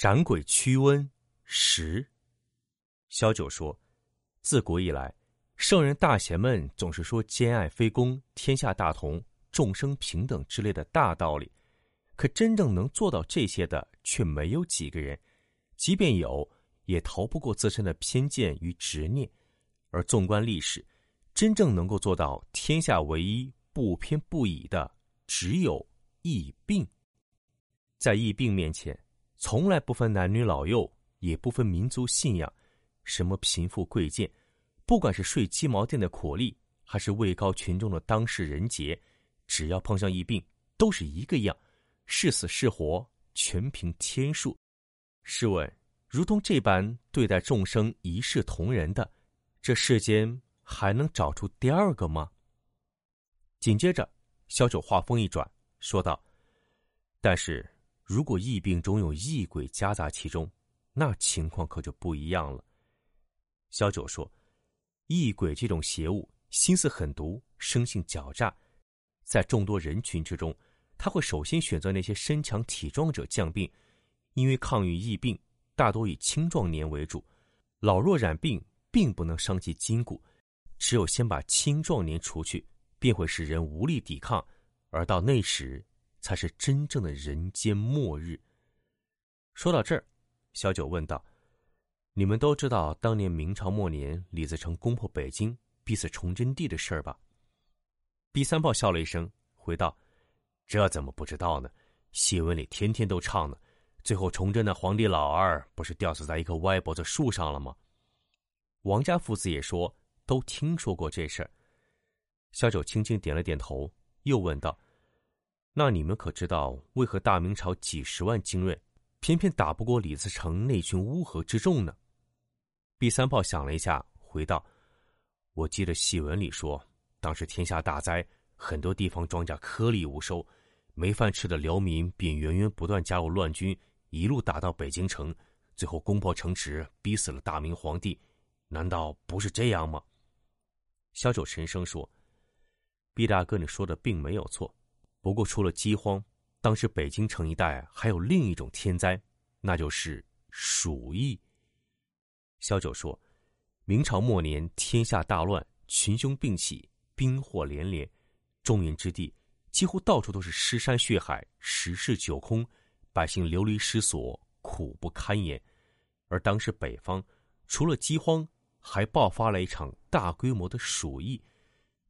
斩鬼驱瘟十。萧九说：“自古以来，圣人大贤们总是说兼爱非攻、天下大同、众生平等之类的大道理，可真正能做到这些的却没有几个人。即便有，也逃不过自身的偏见与执念。而纵观历史，真正能够做到天下唯一、不偏不倚的，只有疫病。在疫病面前。”从来不分男女老幼，也不分民族信仰，什么贫富贵贱，不管是睡鸡毛店的苦力，还是位高权重的当事人杰，只要碰上疫病，都是一个样，是死是活，全凭天数。试问，如同这般对待众生一视同仁的，这世间还能找出第二个吗？紧接着，小九话锋一转，说道：“但是。”如果疫病中有异鬼夹杂其中，那情况可就不一样了。小九说：“异鬼这种邪物，心思狠毒，生性狡诈，在众多人群之中，他会首先选择那些身强体壮者降病，因为抗御疫病大多以青壮年为主，老弱染病并不能伤及筋骨，只有先把青壮年除去，便会使人无力抵抗，而到那时。”才是真正的人间末日。说到这儿，小九问道：“你们都知道当年明朝末年李自成攻破北京，逼死崇祯帝的事儿吧？”毕三炮笑了一声，回道：“这怎么不知道呢？戏文里天天都唱呢。最后崇祯的皇帝老二不是吊死在一棵歪脖子树上了吗？”王家父子也说都听说过这事儿。小九轻轻点了点头，又问道。那你们可知道为何大明朝几十万精锐，偏偏打不过李自成那群乌合之众呢？毕三炮想了一下，回道：“我记得戏文里说，当时天下大灾，很多地方庄稼颗粒无收，没饭吃的辽民便源源不断加入乱军，一路打到北京城，最后攻破城池，逼死了大明皇帝。难道不是这样吗？”萧九沉声说：“毕大哥，你说的并没有错。”不过，除了饥荒，当时北京城一带还有另一种天灾，那就是鼠疫。萧九说：“明朝末年，天下大乱，群凶并起，兵祸连连，中原之地几乎到处都是尸山血海，十室九空，百姓流离失所，苦不堪言。而当时北方除了饥荒，还爆发了一场大规模的鼠疫，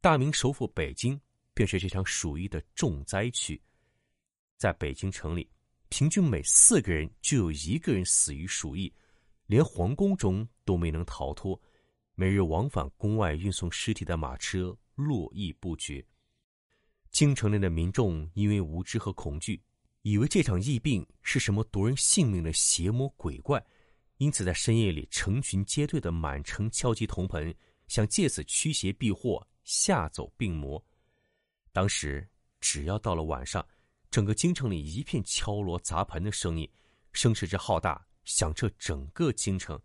大明首府北京。”便是这场鼠疫的重灾区。在北京城里，平均每四个人就有一个人死于鼠疫，连皇宫中都没能逃脱。每日往返宫外运送尸体的马车络绎不绝。京城内的民众因为无知和恐惧，以为这场疫病是什么夺人性命的邪魔鬼怪，因此在深夜里成群结队的满城敲击铜盆，想借此驱邪避祸，吓走病魔。当时，只要到了晚上，整个京城里一片敲锣砸盆的声音，声势之浩大，响彻整个京城。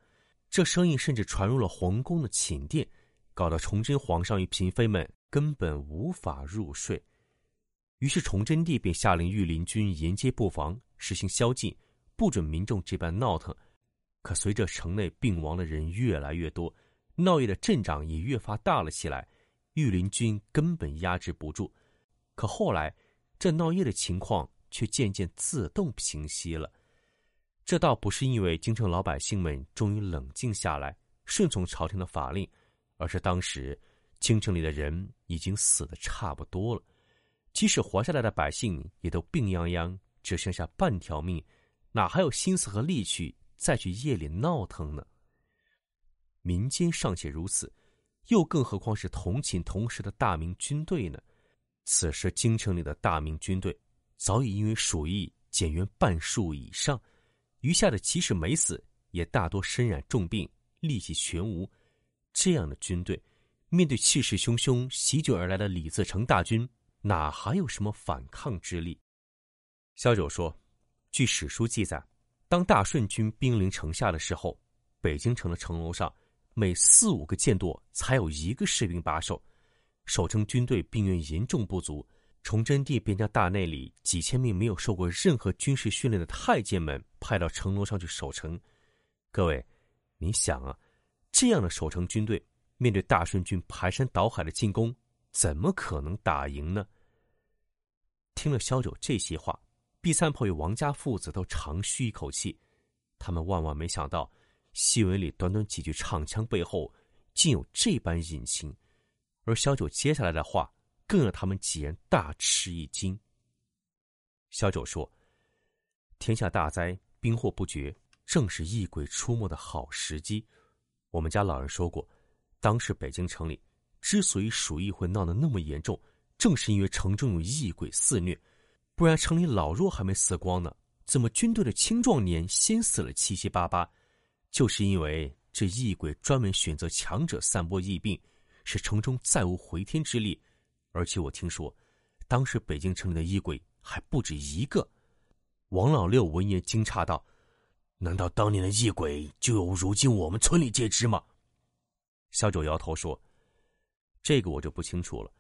这声音甚至传入了皇宫的寝殿，搞得崇祯皇上与嫔妃们根本无法入睡。于是，崇祯帝便下令御林军沿街布防，实行宵禁，不准民众这般闹腾。可随着城内病亡的人越来越多，闹夜的阵仗也越发大了起来。御林军根本压制不住，可后来这闹夜的情况却渐渐自动平息了。这倒不是因为京城老百姓们终于冷静下来，顺从朝廷的法令，而是当时京城里的人已经死的差不多了，即使活下来的百姓也都病殃殃，只剩下半条命，哪还有心思和力气再去夜里闹腾呢？民间尚且如此。又更何况是同寝同时的大明军队呢？此时京城里的大明军队早已因为鼠疫减员半数以上，余下的即使没死，也大多身染重病，力气全无。这样的军队，面对气势汹汹席卷而来的李自成大军，哪还有什么反抗之力？萧九说：“据史书记载，当大顺军兵临城下的时候，北京城的城楼上每四五个箭垛才有一个士兵把守，守城军队兵员严重不足。”崇祯帝便将大内里几千名没有受过任何军事训练的太监们派到城楼上去守城。各位，你想啊，这样的守城军队面对大顺军排山倒海的进攻，怎么可能打赢呢？听了萧九这些话，毕三炮与王家父子都长吁一口气。他们万万没想到，戏文里短短几句唱腔背后，竟有这般隐情。而小九接下来的话。更让他们几人大吃一惊。小九说：“天下大灾，兵祸不绝，正是异鬼出没的好时机。我们家老人说过，当时北京城里之所以鼠疫会闹得那么严重，正是因为城中有异鬼肆虐。不然城里老弱还没死光呢，怎么军队的青壮年先死了七七八八？就是因为这异鬼专门选择强者散播疫病，使城中再无回天之力。”而且我听说，当时北京城里的异鬼还不止一个。王老六闻言惊诧道：“难道当年的异鬼就有如今我们村里皆知吗？”小九摇头说：“这个我就不清楚了，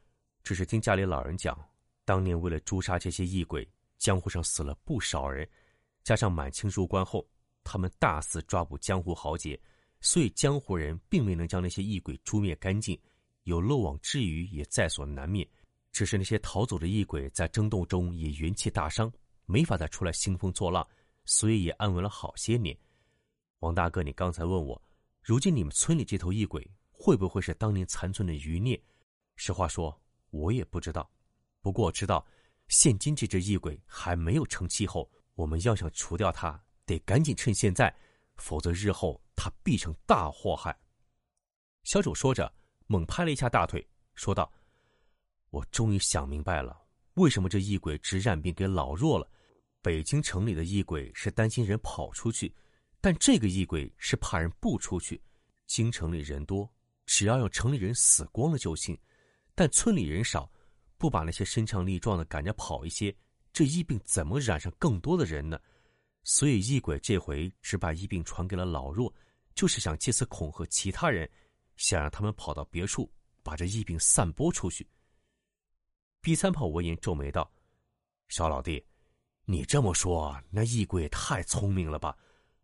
只是听家里老人讲，当年为了诛杀这些异鬼，江湖上死了不少人。加上满清入关后，他们大肆抓捕江湖豪杰，所以江湖人并未能将那些异鬼诛灭干净。”有漏网之鱼也在所难免，只是那些逃走的异鬼在争斗中也元气大伤，没法再出来兴风作浪，所以也安稳了好些年。王大哥，你刚才问我，如今你们村里这头异鬼会不会是当年残存的余孽？实话说，我也不知道。不过我知道，现今这只异鬼还没有成气候，我们要想除掉它，得赶紧趁现在，否则日后他必成大祸害。小九说着。猛拍了一下大腿，说道：“我终于想明白了，为什么这异鬼只染病给老弱了。北京城里的异鬼是担心人跑出去，但这个异鬼是怕人不出去。京城里人多，只要有城里人死光了就行。但村里人少，不把那些身强力壮的赶着跑一些，这疫病怎么染上更多的人呢？所以异鬼这回只把疫病传给了老弱，就是想借此恐吓其他人。”想让他们跑到别处，把这疫病散播出去。毕三炮闻言皱眉道：“小老弟，你这么说，那异鬼也太聪明了吧？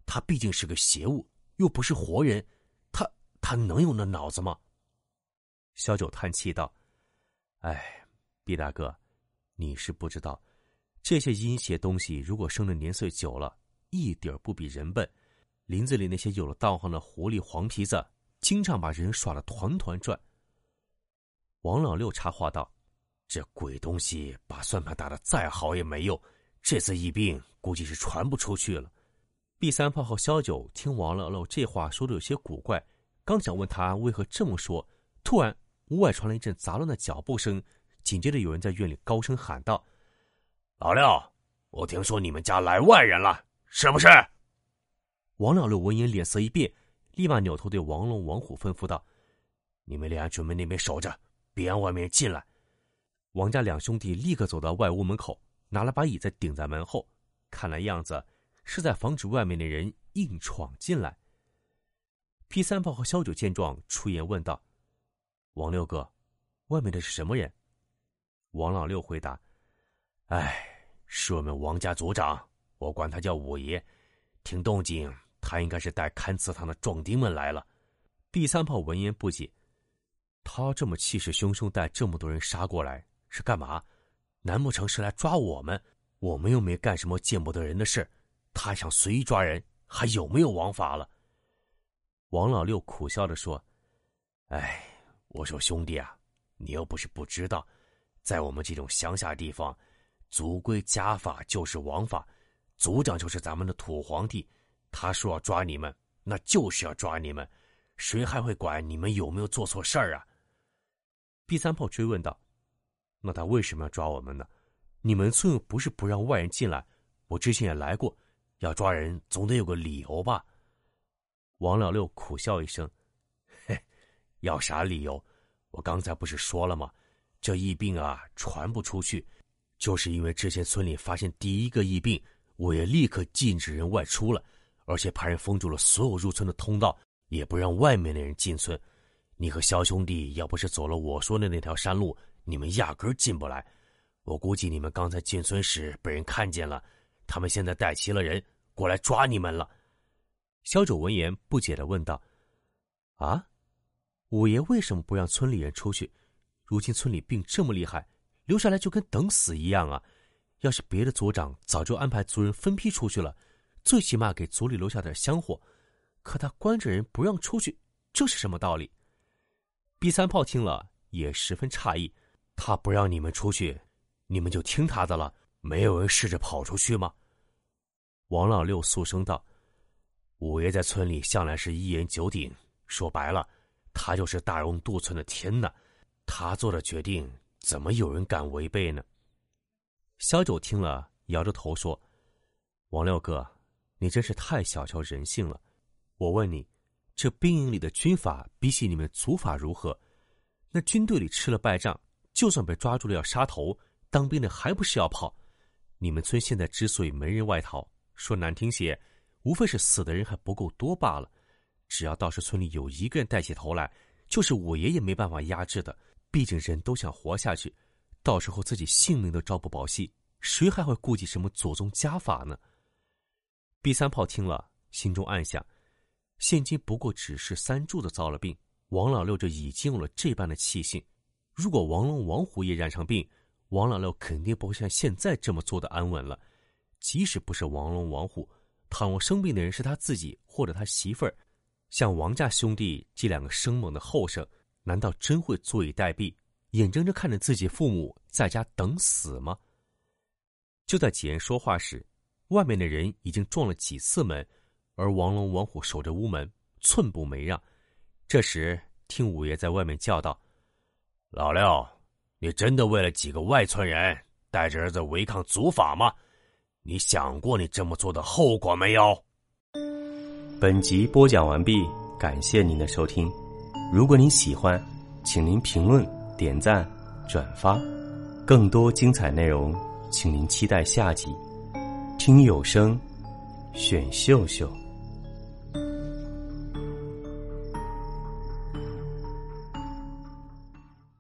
他毕竟是个邪物，又不是活人，他他能有那脑子吗？”小九叹气道：“哎，毕大哥，你是不知道，这些阴邪东西如果生的年岁久了，一点不比人笨。林子里那些有了道行的狐狸、黄皮子。”经常把人耍得团团转。王老六插话道：“这鬼东西把算盘打得再好也没用，这次疫病估计是传不出去了。”毕三炮和萧九听王老六这话说的有些古怪，刚想问他为何这么说，突然屋外传来一阵杂乱的脚步声，紧接着有人在院里高声喊道：“老六，我听说你们家来外人了，是不是？”王老六闻言脸色一变。立马扭头对王龙、王虎吩咐道：“你们俩准备那边守着，别让外面进来。”王家两兄弟立刻走到外屋门口，拿了把椅子顶在门后，看来样子是在防止外面的人硬闯进来。P 三炮和萧九见状，出言问道：“王六哥，外面的是什么人？”王老六回答：“哎，是我们王家族长，我管他叫五爷。听动静。”他应该是带看祠堂的壮丁们来了。第三炮闻言不解：“他这么气势汹汹，带这么多人杀过来是干嘛？难不成是来抓我们？我们又没干什么见不得人的事，他想随意抓人，还有没有王法了？”王老六苦笑着说：“哎，我说兄弟啊，你又不是不知道，在我们这种乡下地方，族规家法就是王法，族长就是咱们的土皇帝。”他说要抓你们，那就是要抓你们，谁还会管你们有没有做错事儿啊？毕三炮追问道：“那他为什么要抓我们呢？你们村不是不让外人进来，我之前也来过，要抓人总得有个理由吧？王老六苦笑一声：“嘿，要啥理由？我刚才不是说了吗？这疫病啊，传不出去，就是因为之前村里发现第一个疫病，我也立刻禁止人外出了，而且派人封住了所有入村的通道，也不让外面的人进村。你和肖兄弟要不是走了我说的那条山路，你们压根进不来。”我估计你们刚才进村时被人看见了，他们现在带齐了人过来抓你们了。肖九闻言不解的问道：“啊，五爷为什么不让村里人出去？如今村里病这么厉害，留下来就跟等死一样啊！要是别的族长早就安排族人分批出去了，最起码给族里留下点香火。可他关着人不让出去，这是什么道理？”毕三炮听了也十分诧异：“他不让你们出去。”你们就听他的了，没有人试着跑出去吗？王老六肃声道：“五爷在村里向来是一言九鼎，说白了，他就是大荣渡村的天呐，他做的决定怎么有人敢违背呢？”小九听了，摇着头说：“王六哥，你真是太小瞧人性了。我问你，这兵营里的军法比起你们族法如何？那军队里吃了败仗，就算被抓住了要杀头。”当兵的还不是要跑？你们村现在之所以没人外逃，说难听些，无非是死的人还不够多罢了。只要倒是村里有一个人带起头来，就是我爷爷没办法压制的。毕竟人都想活下去，到时候自己性命都朝不保夕，谁还会顾及什么祖宗家法呢？毕三炮听了，心中暗想：现今不过只是三柱子遭了病，王老六就已经有了这般的气性。如果王龙、王虎也染上病，王老六肯定不会像现在这么做的安稳了。即使不是王龙、王虎，倘若生病的人是他自己或者他媳妇儿，像王家兄弟这两个生猛的后生，难道真会坐以待毙，眼睁睁看着自己父母在家等死吗？就在几人说话时，外面的人已经撞了几次门，而王龙、王虎守着屋门，寸步没让。这时，听五爷在外面叫道：“老六。”你真的为了几个外村人带着儿子违抗祖法吗？你想过你这么做的后果没有？本集播讲完毕，感谢您的收听。如果您喜欢，请您评论、点赞、转发。更多精彩内容，请您期待下集。听有声，选秀秀。